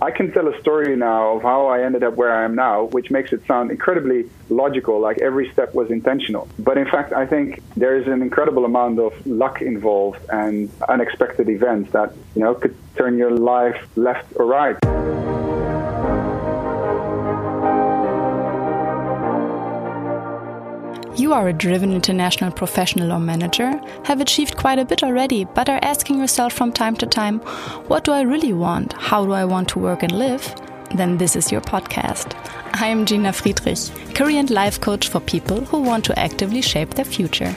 I can tell a story now of how I ended up where I am now, which makes it sound incredibly logical, like every step was intentional. But in fact, I think there is an incredible amount of luck involved and unexpected events that, you know, could turn your life left or right. You are a driven international professional or manager, have achieved quite a bit already, but are asking yourself from time to time, what do I really want? How do I want to work and live? Then this is your podcast. I am Gina Friedrich, career and life coach for people who want to actively shape their future.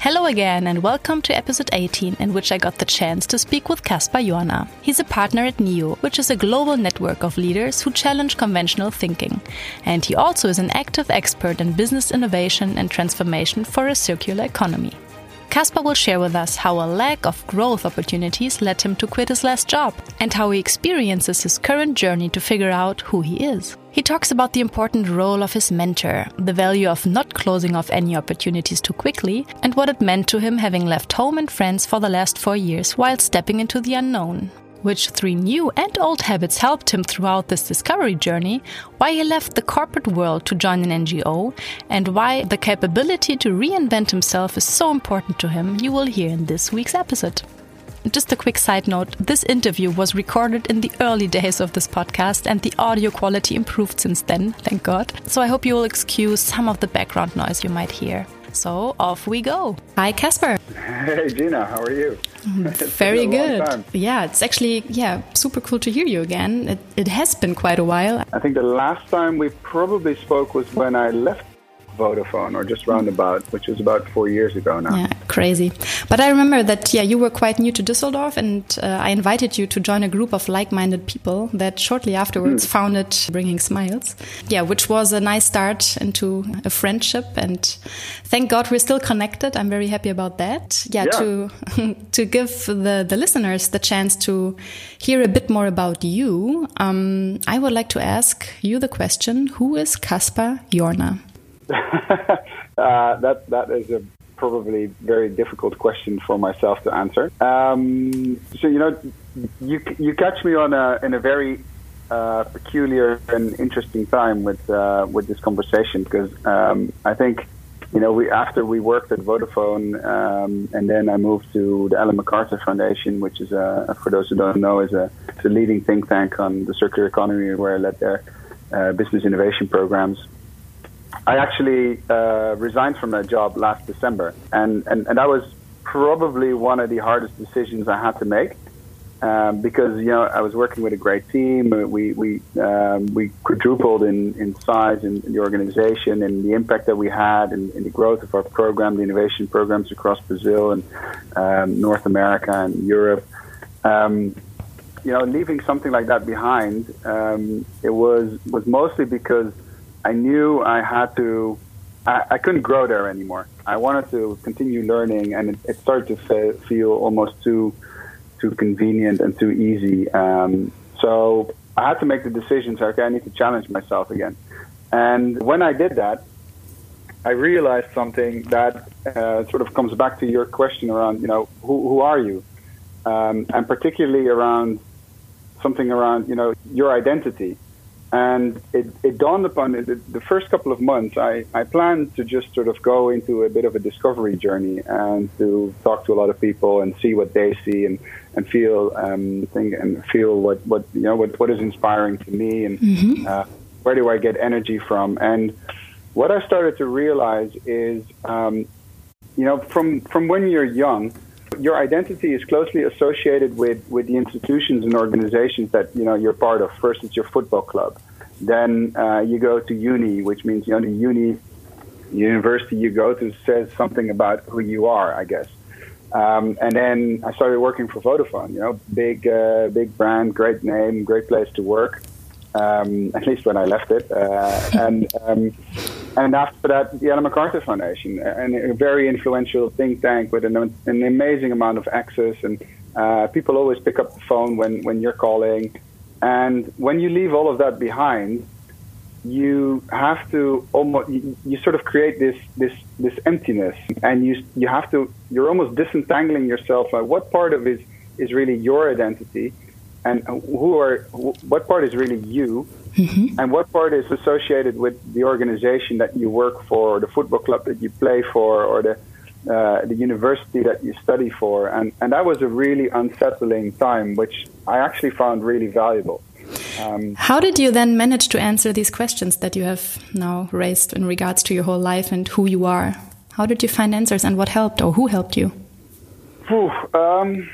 Hello again, and welcome to episode 18, in which I got the chance to speak with Casper Jorna. He's a partner at NEO, which is a global network of leaders who challenge conventional thinking. And he also is an active expert in business innovation and transformation for a circular economy. Casper will share with us how a lack of growth opportunities led him to quit his last job and how he experiences his current journey to figure out who he is. He talks about the important role of his mentor, the value of not closing off any opportunities too quickly, and what it meant to him having left home and friends for the last four years while stepping into the unknown which three new and old habits helped him throughout this discovery journey, why he left the corporate world to join an NGO, and why the capability to reinvent himself is so important to him, you will hear in this week's episode. Just a quick side note this interview was recorded in the early days of this podcast, and the audio quality improved since then, thank God. So I hope you will excuse some of the background noise you might hear. So off we go. Hi, Casper. Hey, Gina, how are you? Mm, very good. Yeah, it's actually yeah super cool to hear you again. It, it has been quite a while. I think the last time we probably spoke was when I left Vodafone or just roundabout, which was about four years ago now. Yeah, crazy. But I remember that, yeah, you were quite new to Düsseldorf and uh, I invited you to join a group of like-minded people that shortly afterwards mm. founded Bringing Smiles. Yeah, which was a nice start into a friendship and thank God we're still connected. I'm very happy about that. Yeah, yeah. to, to give the, the listeners the chance to hear a bit more about you, um, I would like to ask you the question, who is Casper Jorna? uh, that that is a probably very difficult question for myself to answer. Um, so you know, you you catch me on a in a very uh, peculiar and interesting time with uh, with this conversation because um, I think you know we after we worked at Vodafone um, and then I moved to the Ellen MacArthur Foundation, which is a, for those who don't know is a, a leading think tank on the circular economy where I led their uh, business innovation programs. I actually uh, resigned from that job last December, and, and, and that was probably one of the hardest decisions I had to make. Um, because you know I was working with a great team. We we um, we quadrupled in, in size in, in, the organization and the impact that we had and, in the growth of our program, the innovation programs across Brazil and um, North America and Europe. Um, you know, leaving something like that behind, um, it was was mostly because I knew I had to. I, I, couldn't grow there anymore. I wanted to continue learning, and it, it started to fe- feel almost too too convenient and too easy. Um, so I had to make the decision. So okay, I need to challenge myself again. And when I did that, I realized something that uh, sort of comes back to your question around, you know, who, who are you, um, and particularly around something around, you know, your identity. And it, it dawned upon me that the first couple of months, I, I planned to just sort of go into a bit of a discovery journey and to talk to a lot of people and see what they see and, and feel um, think and feel what, what you know what, what is inspiring to me and mm-hmm. uh, where do I get energy from. And what I started to realize is, um, you know, from from when you're young, your identity is closely associated with, with the institutions and organizations that you know you're part of. First, it's your football club. Then uh, you go to uni, which means you know the uni university you go to says something about who you are, I guess. Um, and then I started working for Vodafone. You know, big uh, big brand, great name, great place to work. um, at least when I left it. Uh, and um, and after that, the Ellen MacArthur Foundation, and a very influential think tank with an, an amazing amount of access. And uh, people always pick up the phone when, when you're calling. And when you leave all of that behind, you have to almost you, sort of create this this this emptiness, and you you have to you're almost disentangling yourself. Like what part of is really your identity, and who are what part is really you, mm-hmm. and what part is associated with the organization that you work for, or the football club that you play for, or the uh, the university that you study for, and and that was a really unsettling time, which I actually found really valuable. Um, How did you then manage to answer these questions that you have now raised in regards to your whole life and who you are? How did you find answers, and what helped, or who helped you? Whew, um,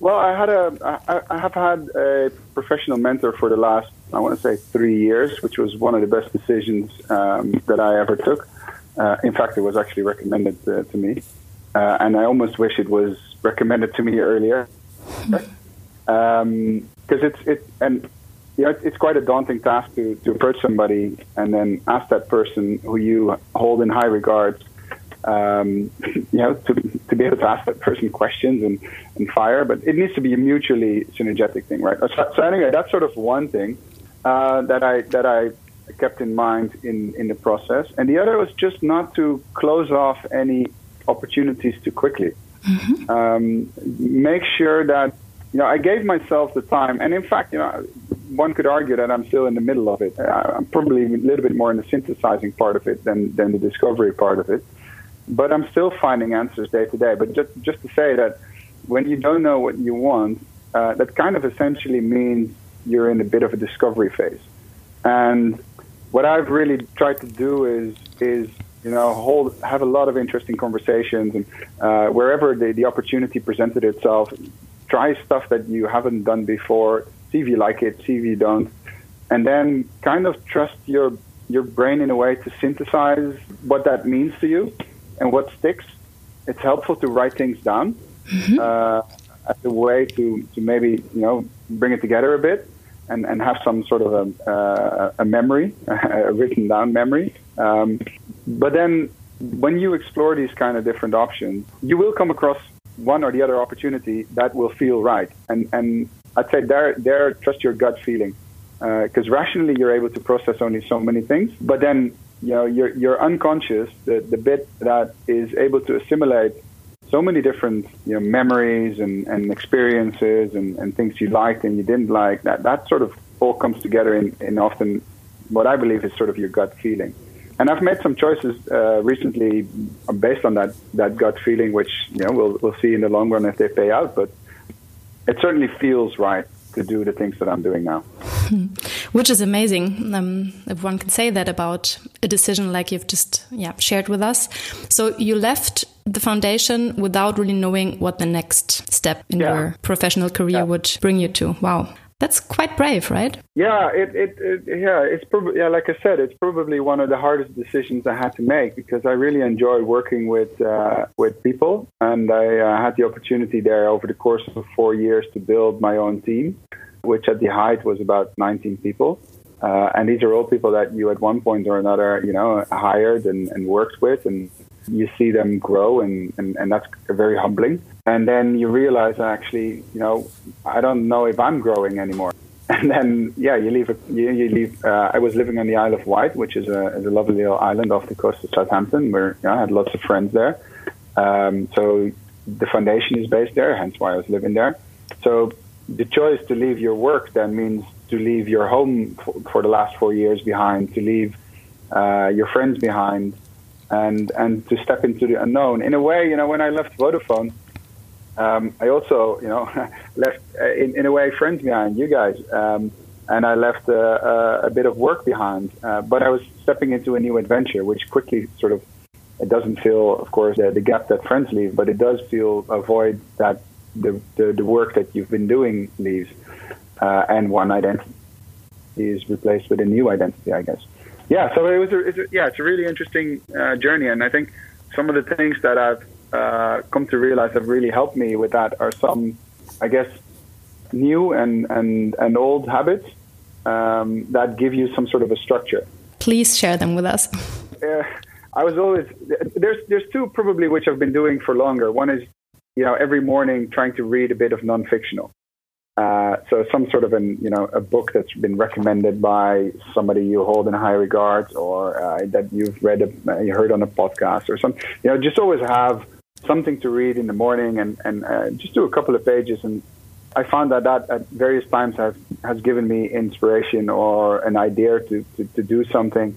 well, I had a, I, I have had a professional mentor for the last, I want to say, three years, which was one of the best decisions um, that I ever took. Uh, in fact, it was actually recommended uh, to me, uh, and I almost wish it was recommended to me earlier. Because um, it's it and you know, it's quite a daunting task to, to approach somebody and then ask that person who you hold in high regard um, you know, to, to be able to ask that person questions and, and fire, but it needs to be a mutually synergetic thing, right? So, so anyway, that's sort of one thing uh, that I that I kept in mind in, in the process, and the other was just not to close off any opportunities too quickly. Mm-hmm. Um, make sure that you know I gave myself the time, and in fact, you know, one could argue that I'm still in the middle of it. I'm probably a little bit more in the synthesizing part of it than than the discovery part of it but I'm still finding answers day to day. But just just to say that when you don't know what you want, uh, that kind of essentially means you're in a bit of a discovery phase. And what I've really tried to do is is you know hold have a lot of interesting conversations and uh, wherever the, the opportunity presented itself, try stuff that you haven't done before, see if you like it, see if you don't, and then kind of trust your your brain in a way to synthesize what that means to you and what sticks. It's helpful to write things down mm-hmm. uh, as a way to, to maybe you know bring it together a bit and, and have some sort of a, uh, a memory, a written down memory. Um, but then when you explore these kind of different options, you will come across one or the other opportunity that will feel right. And and I'd say there there trust your gut feeling because uh, rationally you're able to process only so many things. But then you know, your, your unconscious, the, the bit that is able to assimilate so many different you know, memories and, and experiences and, and things you liked and you didn't like, that, that sort of all comes together in, in often what I believe is sort of your gut feeling. And I've made some choices uh, recently based on that, that gut feeling, which you know we'll we'll see in the long run if they pay out. But it certainly feels right to do the things that I'm doing now. Which is amazing, um, if one can say that about a decision like you've just yeah shared with us. So you left the foundation without really knowing what the next step in yeah. your professional career yeah. would bring you to. Wow. That's quite brave, right? Yeah, it, it, it yeah, it's probably yeah, like I said, it's probably one of the hardest decisions I had to make because I really enjoy working with uh, with people, and I uh, had the opportunity there over the course of four years to build my own team, which at the height was about 19 people. Uh, and these are all people that you at one point or another, you know, hired and, and worked with, and you see them grow, and, and, and that's very humbling. And then you realize actually, you know, I don't know if I'm growing anymore. And then, yeah, you leave. You, you leave. Uh, I was living on the Isle of Wight, which is a, is a lovely little island off the coast of Southampton, where you know, I had lots of friends there. Um, so the foundation is based there, hence why I was living there. So the choice to leave your work then means to leave your home for, for the last four years behind, to leave uh, your friends behind, and and to step into the unknown. In a way, you know, when I left Vodafone, um, I also, you know, left uh, in, in a way friends behind, you guys, um, and I left a, uh, uh, a, bit of work behind. Uh, but I was stepping into a new adventure, which quickly sort of it doesn't feel, of course, the, the gap that friends leave, but it does feel a void that the, the, the work that you've been doing leaves, uh, and one identity is replaced with a new identity, I guess. Yeah, so it was a, it's a yeah, it's a really interesting uh, journey, and I think some of the things that I've uh, come to realize have really helped me with that are some, I guess, new and and and old habits um, that give you some sort of a structure. Please share them with us. Uh, I was always there's there's two probably which I've been doing for longer. One is you know every morning trying to read a bit of non-fictional. Uh, so some sort of an you know a book that's been recommended by somebody you hold in high regard or uh, that you've read a, you heard on a podcast or something. You know, just always have something to read in the morning and and uh, just do a couple of pages. And I found that that at various times has has given me inspiration or an idea to to, to do something.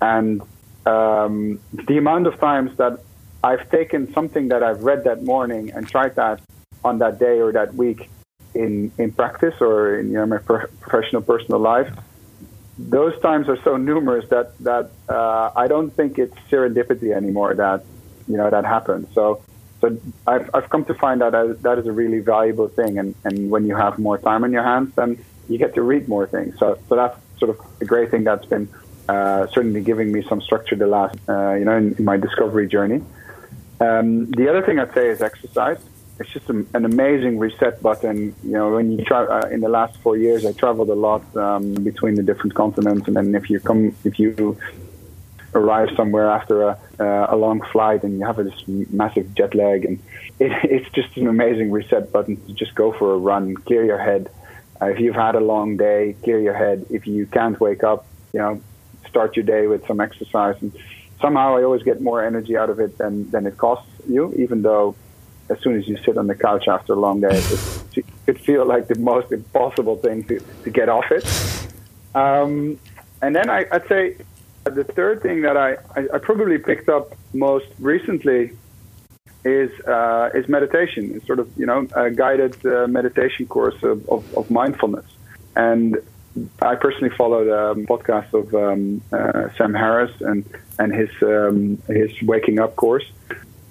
And um, the amount of times that I've taken something that I've read that morning and tried that on that day or that week in in practice or in you know, my pro- professional personal life, those times are so numerous that that uh, I don't think it's serendipity anymore that you know that happens. So so I've I've come to find out that that is a really valuable thing, and and when you have more time on your hands, then you get to read more things. So so that's sort of a great thing that's been uh, certainly giving me some structure the last uh, you know in, in, my discovery journey. Um, the other thing I'd say is exercise it's just a, an amazing reset button. You know, when you try uh, in the last four years, I traveled a lot um, between the different continents, and then if you come, if you arrive somewhere after a, uh, a long flight and you have this massive jet lag, and it, it's just an amazing reset button to just go for a run, clear your head. Uh, if you've had a long day, clear your head. If you can't wake up, you know, start your day with some exercise. And somehow I always get more energy out of it than, than it costs you, even though as soon as you sit on the couch after a long day, it, it feels like the most impossible thing to, to get off it. Um, and then I, would say the third thing that I, I, I, probably picked up most recently is uh, is meditation. It's sort of you know a guided uh, meditation course of, of, of, mindfulness. And I personally follow the um, podcast of um, uh, Sam Harris and and his um, his waking up course.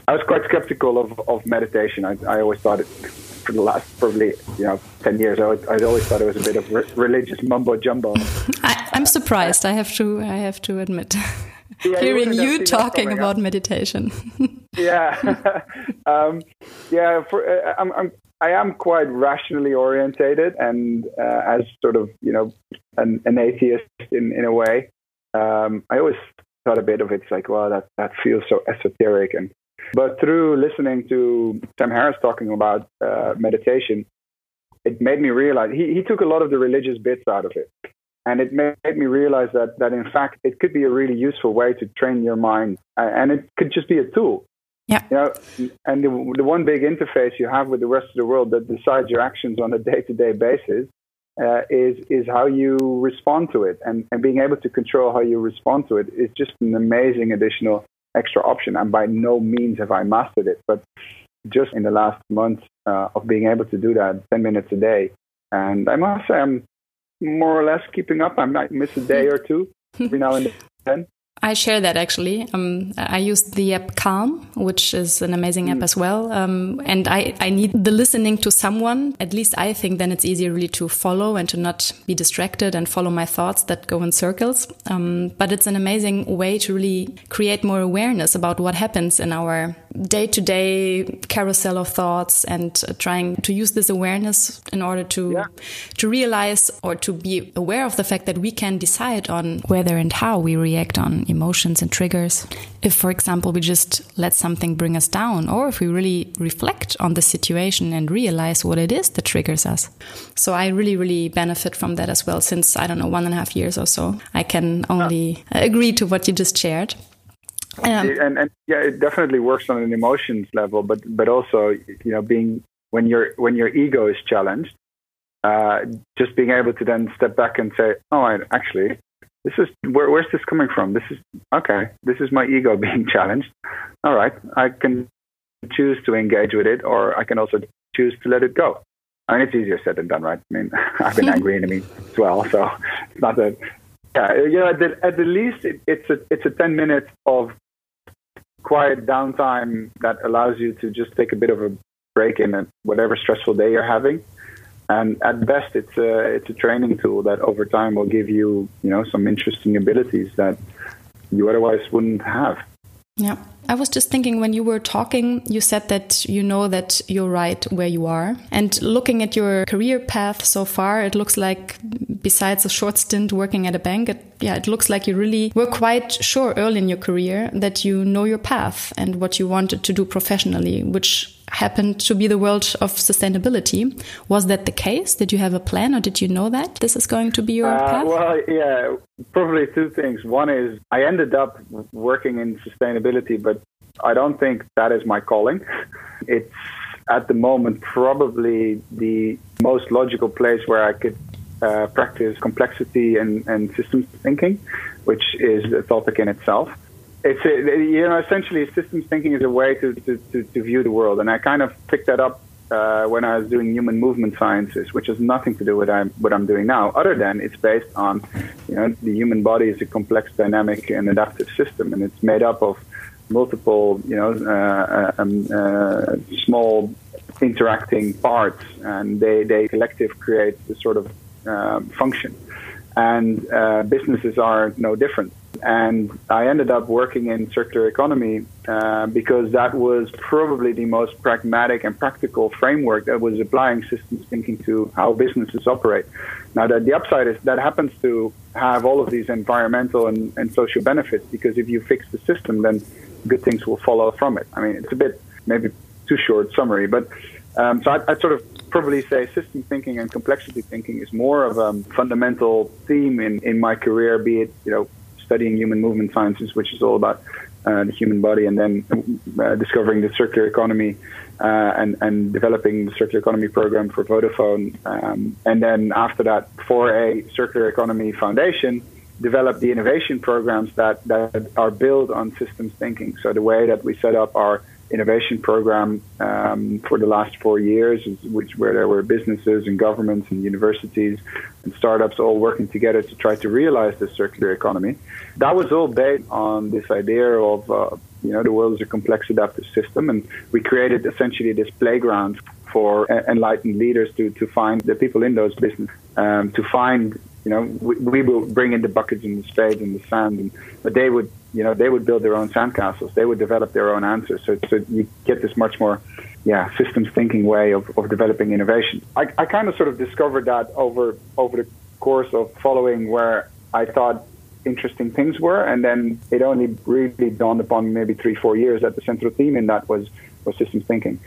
I was quite skeptical of, of meditation. I, I always thought it, for the last probably you know ten years, I, I always thought it was a bit of re- religious mumbo jumbo. I, am surprised. I have to I have to admit. Yeah, Hearing you, you talking about up. meditation. yeah, um, yeah. For, uh, I'm, I'm I am quite rationally orientated, and uh, as sort of you know an, an atheist in in a way, um, I always thought a bit of it. It's like, well, that that feels so esoteric and but through listening to Sam Harris talking about uh, meditation, it made me realize he, he took a lot of the religious bits out of it. And it made me realize that, that in fact, it could be a really useful way to train your mind. And it could just be a tool. Yeah. You know, and the, the one big interface you have with the rest of the world that decides your actions on a day to day basis uh, is is how you respond to it, and, and being able to control how you respond to it is just an amazing additional extra option. And by no means have I mastered it, but just in the last month uh, of being able to do that 10 minutes a day. And I must say, I'm more or less keeping up. I might miss a day or two every now and then. I share that actually. Um, I use the app Calm, which is an amazing app mm. as well. Um, and I, I need the listening to someone. At least I think then it's easier really to follow and to not be distracted and follow my thoughts that go in circles. Um, but it's an amazing way to really create more awareness about what happens in our day to day carousel of thoughts and trying to use this awareness in order to, yeah. to realize or to be aware of the fact that we can decide on whether and how we react on emotions and triggers. If, for example, we just let something bring us down, or if we really reflect on the situation and realize what it is that triggers us. So I really, really benefit from that as well. Since I don't know, one and a half years or so, I can only agree to what you just shared. Um, and, and yeah, it definitely works on an emotions level, but but also you know being when your when your ego is challenged, uh, just being able to then step back and say, oh, I, actually, this is where, where's this coming from? This is okay. This is my ego being challenged. All right, I can choose to engage with it, or I can also choose to let it go. I mean, it's easier said than done, right? I mean, I've been angry in me as well, so it's not that. Yeah, you know, at the, at the least, it, it's a it's a ten minutes of quiet downtime that allows you to just take a bit of a break in a whatever stressful day you're having and at best, it's a it's a training tool that over time will give you you know some interesting abilities that you otherwise wouldn't have. Yeah. I was just thinking when you were talking, you said that you know that you're right where you are. And looking at your career path so far, it looks like besides a short stint working at a bank, it, yeah, it looks like you really were quite sure early in your career that you know your path and what you wanted to do professionally, which happened to be the world of sustainability. Was that the case? Did you have a plan or did you know that this is going to be your uh, path? Well, yeah, probably two things. One is I ended up working in sustainability, but I don't think that is my calling. It's at the moment probably the most logical place where I could uh, practice complexity and, and systems thinking, which is a topic in itself it's a, you know essentially systems thinking is a way to, to, to, to view the world, and I kind of picked that up uh, when I was doing human movement sciences, which has nothing to do with I'm, what I'm doing now, other than it's based on, you know, the human body is a complex, dynamic, and adaptive system, and it's made up of multiple, you know, uh, um, uh, small interacting parts, and they, they collective create the sort of um, function. And uh, businesses are no different. And I ended up working in circular economy uh, because that was probably the most pragmatic and practical framework that was applying systems thinking to how businesses operate. Now, that the upside is that happens to have all of these environmental and, and social benefits because if you fix the system, then good things will follow from it. I mean, it's a bit maybe too short summary, but um, so I, I'd sort of probably say system thinking and complexity thinking is more of a fundamental theme in, in my career, be it, you know, studying human movement sciences, which is all about uh, the human body, and then uh, discovering the circular economy uh, and, and developing the circular economy program for Vodafone. Um, and then after that, for a circular economy foundation, develop the innovation programs that, that are built on systems thinking. So the way that we set up our innovation program um, for the last four years, which where there were businesses and governments and universities and startups all working together to try to realize the circular economy. That was all based on this idea of uh, you know the world is a complex adaptive system, and we created essentially this playground for enlightened leaders to to find the people in those businesses um, to find you know, we, we will bring in the buckets and the spades and the sand, and, but they would, you know, they would build their own sandcastles. They would develop their own answers. So, so you get this much more, yeah, systems thinking way of, of developing innovation. I, I kind of sort of discovered that over over the course of following where I thought interesting things were, and then it only really dawned upon me maybe three, four years that the central theme in that was was systems thinking.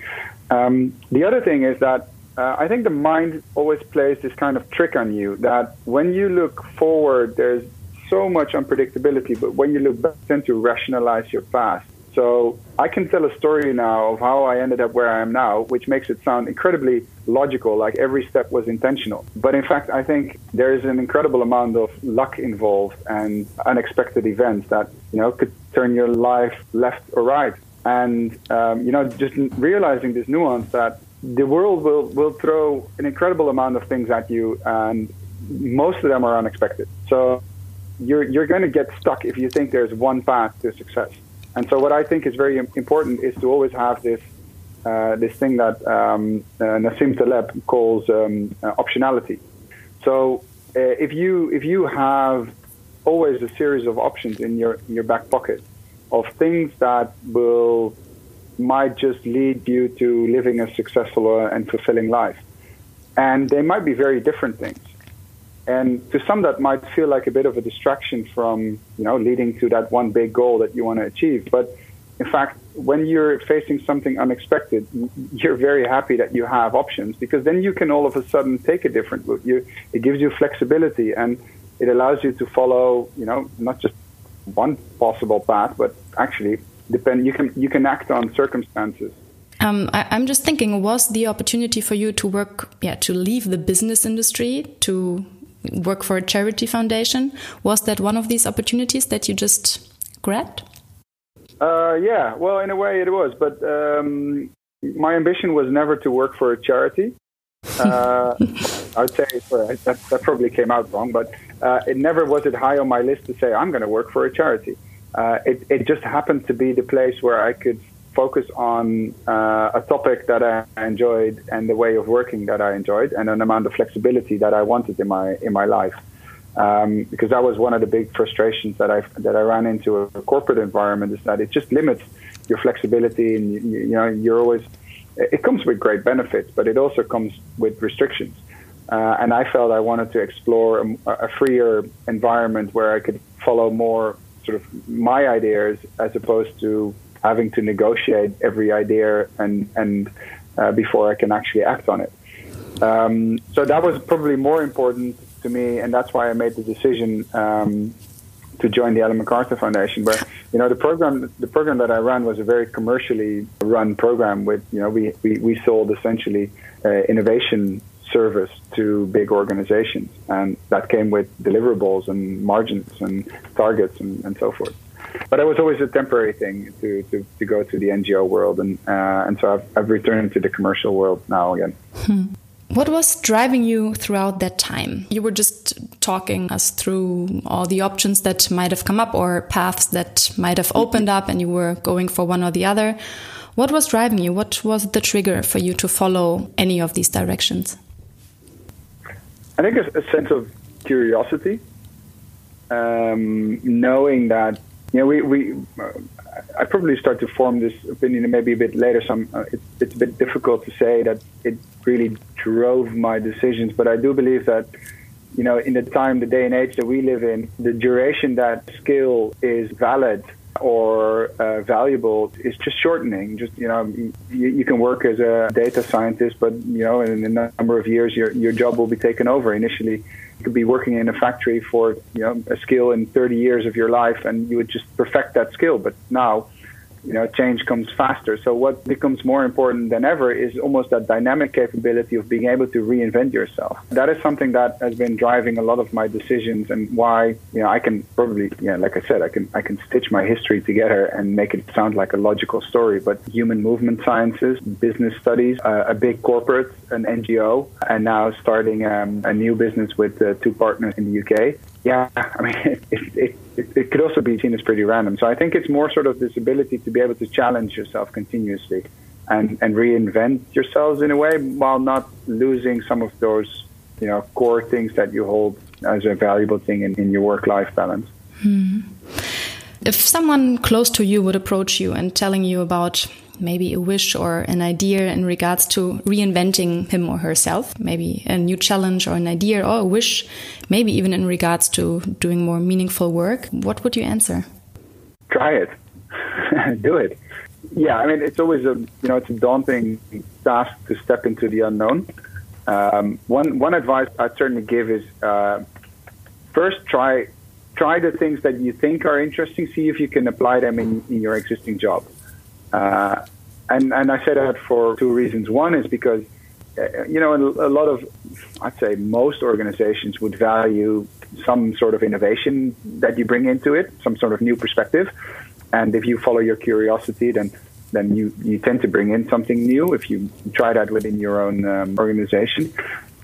Um, the other thing is that uh, I think the mind always plays this kind of trick on you that when you look forward, there's so much unpredictability, but when you look back, tend to rationalize your past. So I can tell a story now of how I ended up where I am now, which makes it sound incredibly logical, like every step was intentional. But in fact, I think there is an incredible amount of luck involved and unexpected events that, you know, could turn your life left or right. And, um, you know, just realizing this nuance that the world will, will throw an incredible amount of things at you, and most of them are unexpected. So you're, you're going to get stuck if you think there's one path to success. And so, what I think is very important is to always have this uh, this thing that um, uh, Nassim Taleb calls um, uh, optionality. So, uh, if you if you have always a series of options in your in your back pocket of things that will might just lead you to living a successful and fulfilling life. And they might be very different things. And to some, that might feel like a bit of a distraction from, you know, leading to that one big goal that you want to achieve. But in fact, when you're facing something unexpected, you're very happy that you have options because then you can all of a sudden take a different route. You, it gives you flexibility and it allows you to follow, you know, not just one possible path, but actually depend. You can you can act on circumstances. Um, I, am just thinking, was the opportunity for you to work, yeah, to leave the business industry to work for a charity foundation? Was that one of these opportunities that you just grabbed? Uh, yeah, well, in a way it was, but um, my ambition was never to work for a charity. Uh, I would say that, that, probably came out wrong, but uh, it never was it high on my list to say I'm going to work for a charity uh, it, it just happened to be the place where I could focus on uh, a topic that I enjoyed and the way of working that I enjoyed and an amount of flexibility that I wanted in my in my life. Um, because that was one of the big frustrations that I that I ran into a, corporate environment is that it just limits your flexibility and you, you know you're always it comes with great benefits, but it also comes with restrictions. Uh, and I felt I wanted to explore a, a, freer environment where I could follow more sort of my ideas as opposed to having to negotiate every idea and and uh, before I can actually act on it. Um, so that was probably more important to me, and that's why I made the decision um, to join the Ellen MacArthur Foundation. Where you know the program, the program that I ran was a very commercially run program. With you know we we, we sold essentially uh, innovation service to big organizations, and that came with deliverables and margins and targets and, and so forth. But it was always a temporary thing to, to, to go to the NGO world, and uh, and so I've, I've returned to the commercial world now again. Hmm. What was driving you throughout that time? You were just talking us through all the options that might have come up or paths that might have opened up, and you were going for one or the other. What was driving you? What was the trigger for you to follow any of these directions? I think a, a sense of curiosity, um, knowing that know we, we uh, I probably start to form this opinion maybe a bit later. So uh, it's, it's a bit difficult to say that it really drove my decisions. But I do believe that, you know, in the time, the day and age that we live in, the duration that skill is valid or uh, valuable is just shortening. Just you know, you, you, can work as a data scientist, but you know, in a number of years, your your job will be taken over. Initially, you could be working in a factory for you know a skill in 30 years of your life, and you would just perfect that skill. But now you know, change comes faster. So what becomes more important than ever is almost that dynamic capability of being able to reinvent yourself. That is something that has been driving a lot of my decisions and why, you know, I can probably, yeah, like I said, I can, I can stitch my history together and make it sound like a logical story. But human movement sciences, business studies, uh, a big corporate, an NGO, and now starting um, a new business with uh, two partners in the UK yeah, I mean, it, it, it, it, could also be seen as pretty random. So I think it's more sort of this ability to be able to challenge yourself continuously and, and reinvent yourselves in a way while not losing some of those, you know, core things that you hold as a valuable thing in, in your work-life balance. Hmm. If someone close to you would approach you and telling you about maybe a wish or an idea in regards to reinventing him or herself, maybe a new challenge or an idea or a wish, maybe even in regards to doing more meaningful work, what would you answer? Try it. Do it. Yeah, I mean, it's always a you know it's a daunting task to step into the unknown. Um, one one advice I'd certainly give is uh, first try try the things that you think are interesting. See if you can apply them in, in your existing job. Uh, and, and I say that for two reasons. One is because, uh, you know, a, lot of, I'd say most organizations would value some sort of innovation that you bring into it, some sort of new perspective. And if you follow your curiosity, then then you, you tend to bring in something new if you try that within your own um, organization.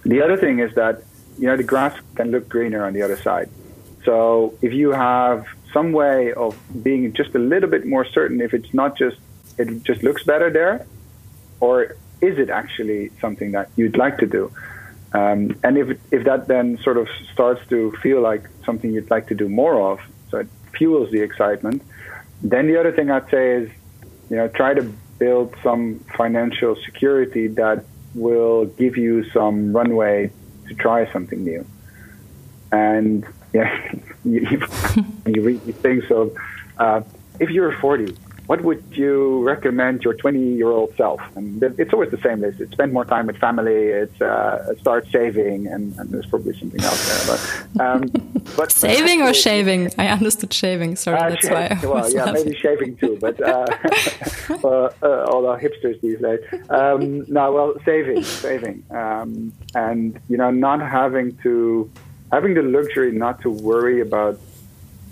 The other thing is that, you know, the grass can look greener on the other side. So if you have some way of being just a little bit more certain, if it's not just it just looks better there, or is it actually something that you'd like to do? Um, and if if that then sort of starts to feel like something you'd like to do more of, so it fuels the excitement. Then the other thing I'd say is, you know, try to build some financial security that will give you some runway to try something new. And yeah, you, you read these things uh, if you're 40 what would you recommend your 20 year old self? And it's always the same. It's, spend more time with family. It's uh, start saving, and, and, there's probably something else there. But, um, but saving or shaving? I understood shaving. Sorry, uh, that's why. I well, yeah, maybe shaving too. But uh, uh, uh, all our hipsters these days. Um, no, well, saving, saving, um, and you know, not having to having the luxury not to worry about,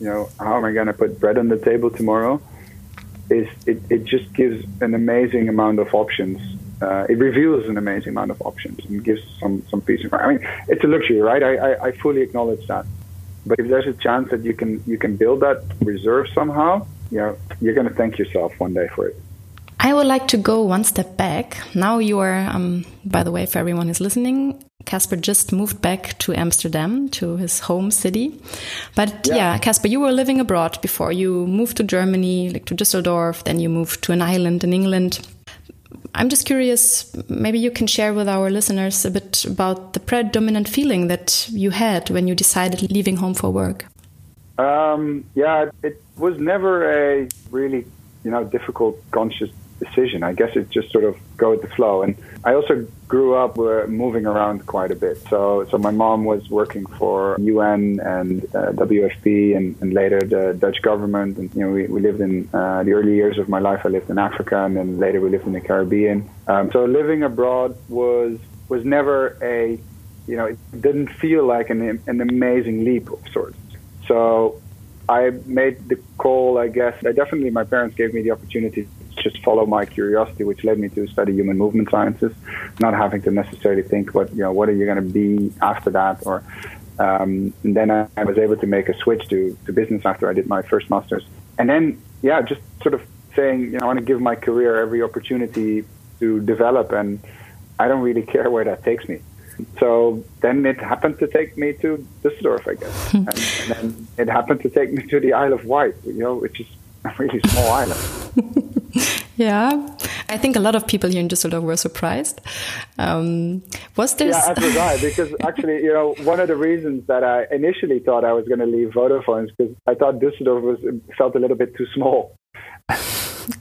you know, how am I going to put bread on the table tomorrow is it, it just gives an amazing amount of options. Uh, it reveals an amazing amount of options and gives some, some peace of mind. I mean, it's a luxury, right? I, I, I fully acknowledge that. But if there's a chance that you can you can build that reserve somehow, you know, you're going to thank yourself one day for it. I would like to go one step back. Now you are, um, by the way, for everyone who's listening, Casper just moved back to Amsterdam, to his home city. But yeah, Casper, you were living abroad before. You moved to Germany, like to Düsseldorf, then you moved to an island in England. I'm just curious, maybe you can share with our listeners a bit about the predominant feeling that you had when you decided leaving home for work. Um, yeah, it was never a really, you know, difficult conscious decision. I guess it just sort of go with the flow. And I also grew up uh, moving around quite a bit. So, so my mom was working for UN and uh, WFP, and, and, later the Dutch government. And you know, we, we lived in uh, the early years of my life. I lived in Africa, and then later we lived in the Caribbean. Um, so living abroad was was never a, you know, it didn't feel like an an amazing leap of sorts. So I made the call, I guess. I definitely, my parents gave me the opportunity just follow my curiosity, which led me to study human movement sciences, not having to necessarily think what, you know, what are you going to be after that? Or, um, and then I, I was able to make a switch to, to business after I did my first master's. And then, yeah, just sort of saying, you know, I want to give my career every opportunity to develop, and I don't really care where that takes me. So then it happened to take me to Düsseldorf, I guess. and, and, then it happened to take me to the Isle of Wight, you know, which is a really small island. Yeah, I think a lot of people here in Düsseldorf were surprised. Um, was there? Yeah, as was I, because actually, you know, one of the reasons that I initially thought I was going to leave Vodafone is because I thought Düsseldorf was felt a little bit too small.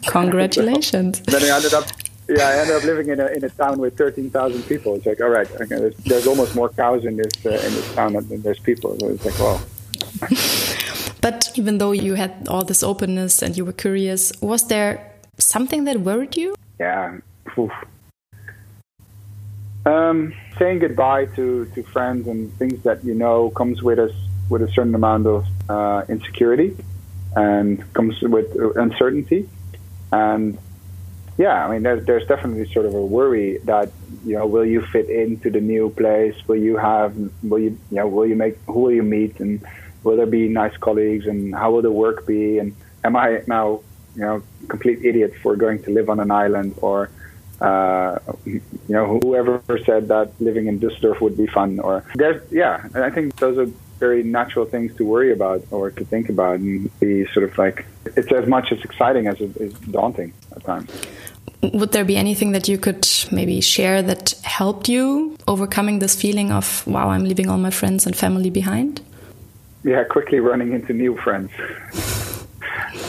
Congratulations. so, then I ended up yeah, I ended up living in a in a town with thirteen thousand people. It's like, all right, okay, there's, there's almost more cows in this uh, in this town than there's people. So it's like, well. but even though you had all this openness and you were curious, was there something that worried you? Yeah. Um, saying goodbye to, to friends and things that you know comes with us with a certain amount of uh, insecurity and comes with uncertainty and yeah, I mean, there's there's definitely sort of a worry that you know, will you fit into the new place? Will you have, will you, you know, will you make, who will you meet, and will there be nice colleagues, and how will the work be, and am I now, you know, complete idiot for going to live on an island, or, uh, you know, whoever said that living in Düsseldorf would be fun, or there's, yeah, I think those are very natural things to worry about or to think about, and be sort of like, it's as much as exciting as it is daunting at times. Would there be anything that you could maybe share that helped you overcoming this feeling of, wow, I'm leaving all my friends and family behind? Yeah, quickly running into new friends.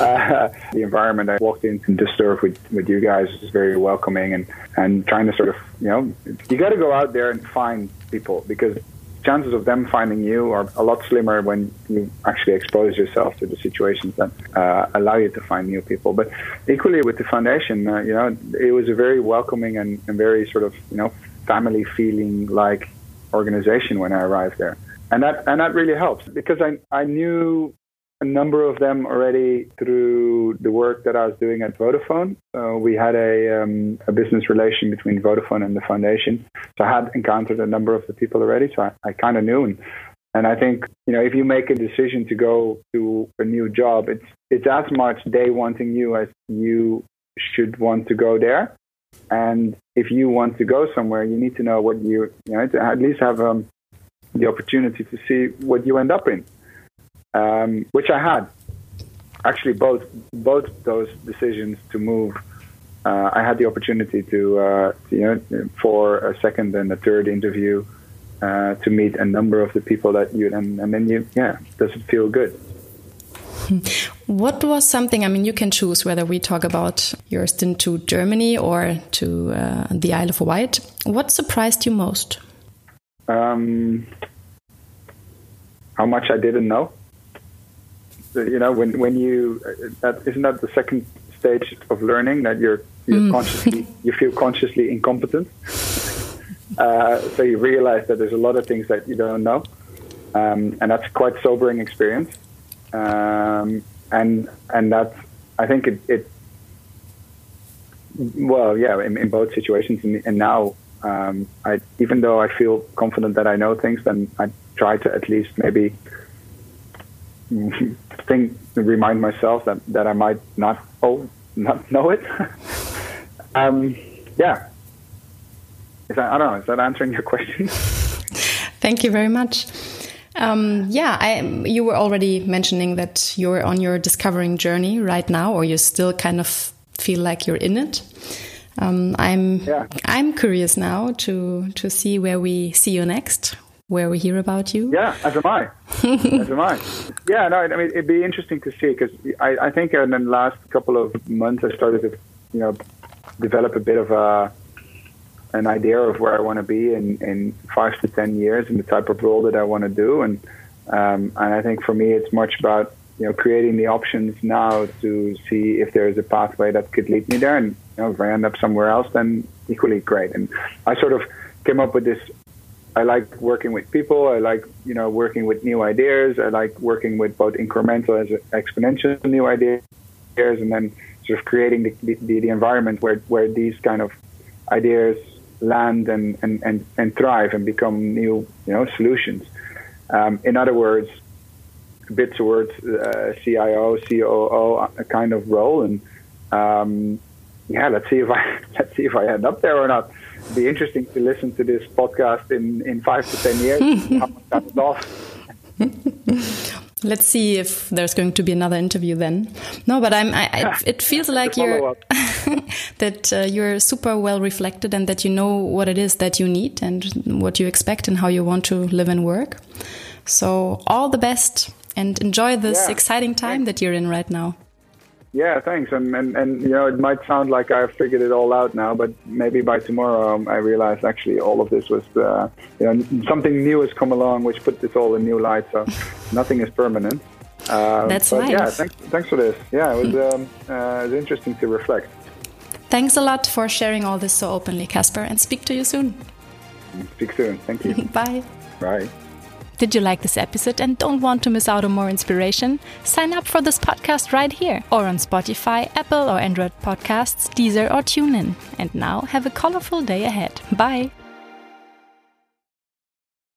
uh, the environment I walked into Düsseldorf with, with you guys is very welcoming and, and trying to sort of, you know, you got to go out there and find people because chances of them finding you are a lot slimmer when you actually expose yourself to the situations that uh, allow you to find new people. But equally with the foundation, uh, you know, it was a very welcoming and, and very sort of, you know, family feeling like organization when I arrived there. And that, and that really helps because I, I knew a number of them already through the work that I was doing at Vodafone. Uh, we had a, um, a business relation between Vodafone and the foundation. So I had encountered a number of the people already. So I, I kind of knew. And, and I think, you know, if you make a decision to go to a new job, it's, it's as much they wanting you as you should want to go there. And if you want to go somewhere, you need to know what you, you know, at least have um, the opportunity to see what you end up in um, which I had. Actually, both both those decisions to move, uh, I had the opportunity to, uh, you know, for a second and a third interview, uh, to meet a number of the people that you and, and then you, yeah, does it feel good? What was something? I mean, you can choose whether we talk about your stint to Germany or to uh, the Isle of Wight. What surprised you most? Um, how much I didn't know you know, when when you uh, that isn't that the second stage of learning that you're you mm. consciously you feel consciously incompetent. Uh, so you realize that there's a lot of things that you don't know, um, and that's quite sobering experience. Um, and and that's I think it, it well yeah in, in both situations and, and now um, I even though I feel confident that I know things, then I try to at least maybe think remind myself that, that I might not oh not know it. um, yeah. Is that, I don't know. Is that answering your question? Thank you very much. Um, yeah, I, you were already mentioning that you're on your discovering journey right now, or you still kind of feel like you're in it. Um, I'm yeah. I'm curious now to to see where we see you next, where we hear about you. Yeah, as am I. am I. Yeah, no, I mean it'd be interesting to see because I, I think in the last couple of months I started to you know develop a bit of a an idea of where I want to be in, in five to ten years and the type of role that I want to do. And um, and I think for me, it's much about you know creating the options now to see if there is a pathway that could lead me there. And you know, if I end up somewhere else, then equally great. And I sort of came up with this. I like working with people. I like you know working with new ideas. I like working with both incremental as exponential new ideas, and then sort of creating the, the, the environment where where these kind of ideas land and, and, and, and thrive and become new you know solutions. Um, in other words, a bit towards uh, CIO, COO kind of role, and um, yeah, let's see if I let's see if I end up there or not. Be interesting to listen to this podcast in, in five to ten years. how much off. Let's see if there's going to be another interview then. No, but I'm. I, I, it feels like you're that uh, you're super well reflected and that you know what it is that you need and what you expect and how you want to live and work. So all the best and enjoy this yeah. exciting time that you're in right now. Yeah, thanks. And, and and you know, it might sound like I've figured it all out now, but maybe by tomorrow um, I realize actually all of this was, uh, you know, something new has come along which put this all in new light. So nothing is permanent. Uh, That's right. Yeah, thanks, thanks for this. Yeah, it was, um, uh, it was interesting to reflect. Thanks a lot for sharing all this so openly, Casper, and speak to you soon. Speak soon. Thank you. Bye. Bye. Did you like this episode and don't want to miss out on more inspiration? Sign up for this podcast right here or on Spotify, Apple or Android podcasts, Deezer or TuneIn. And now have a colorful day ahead. Bye.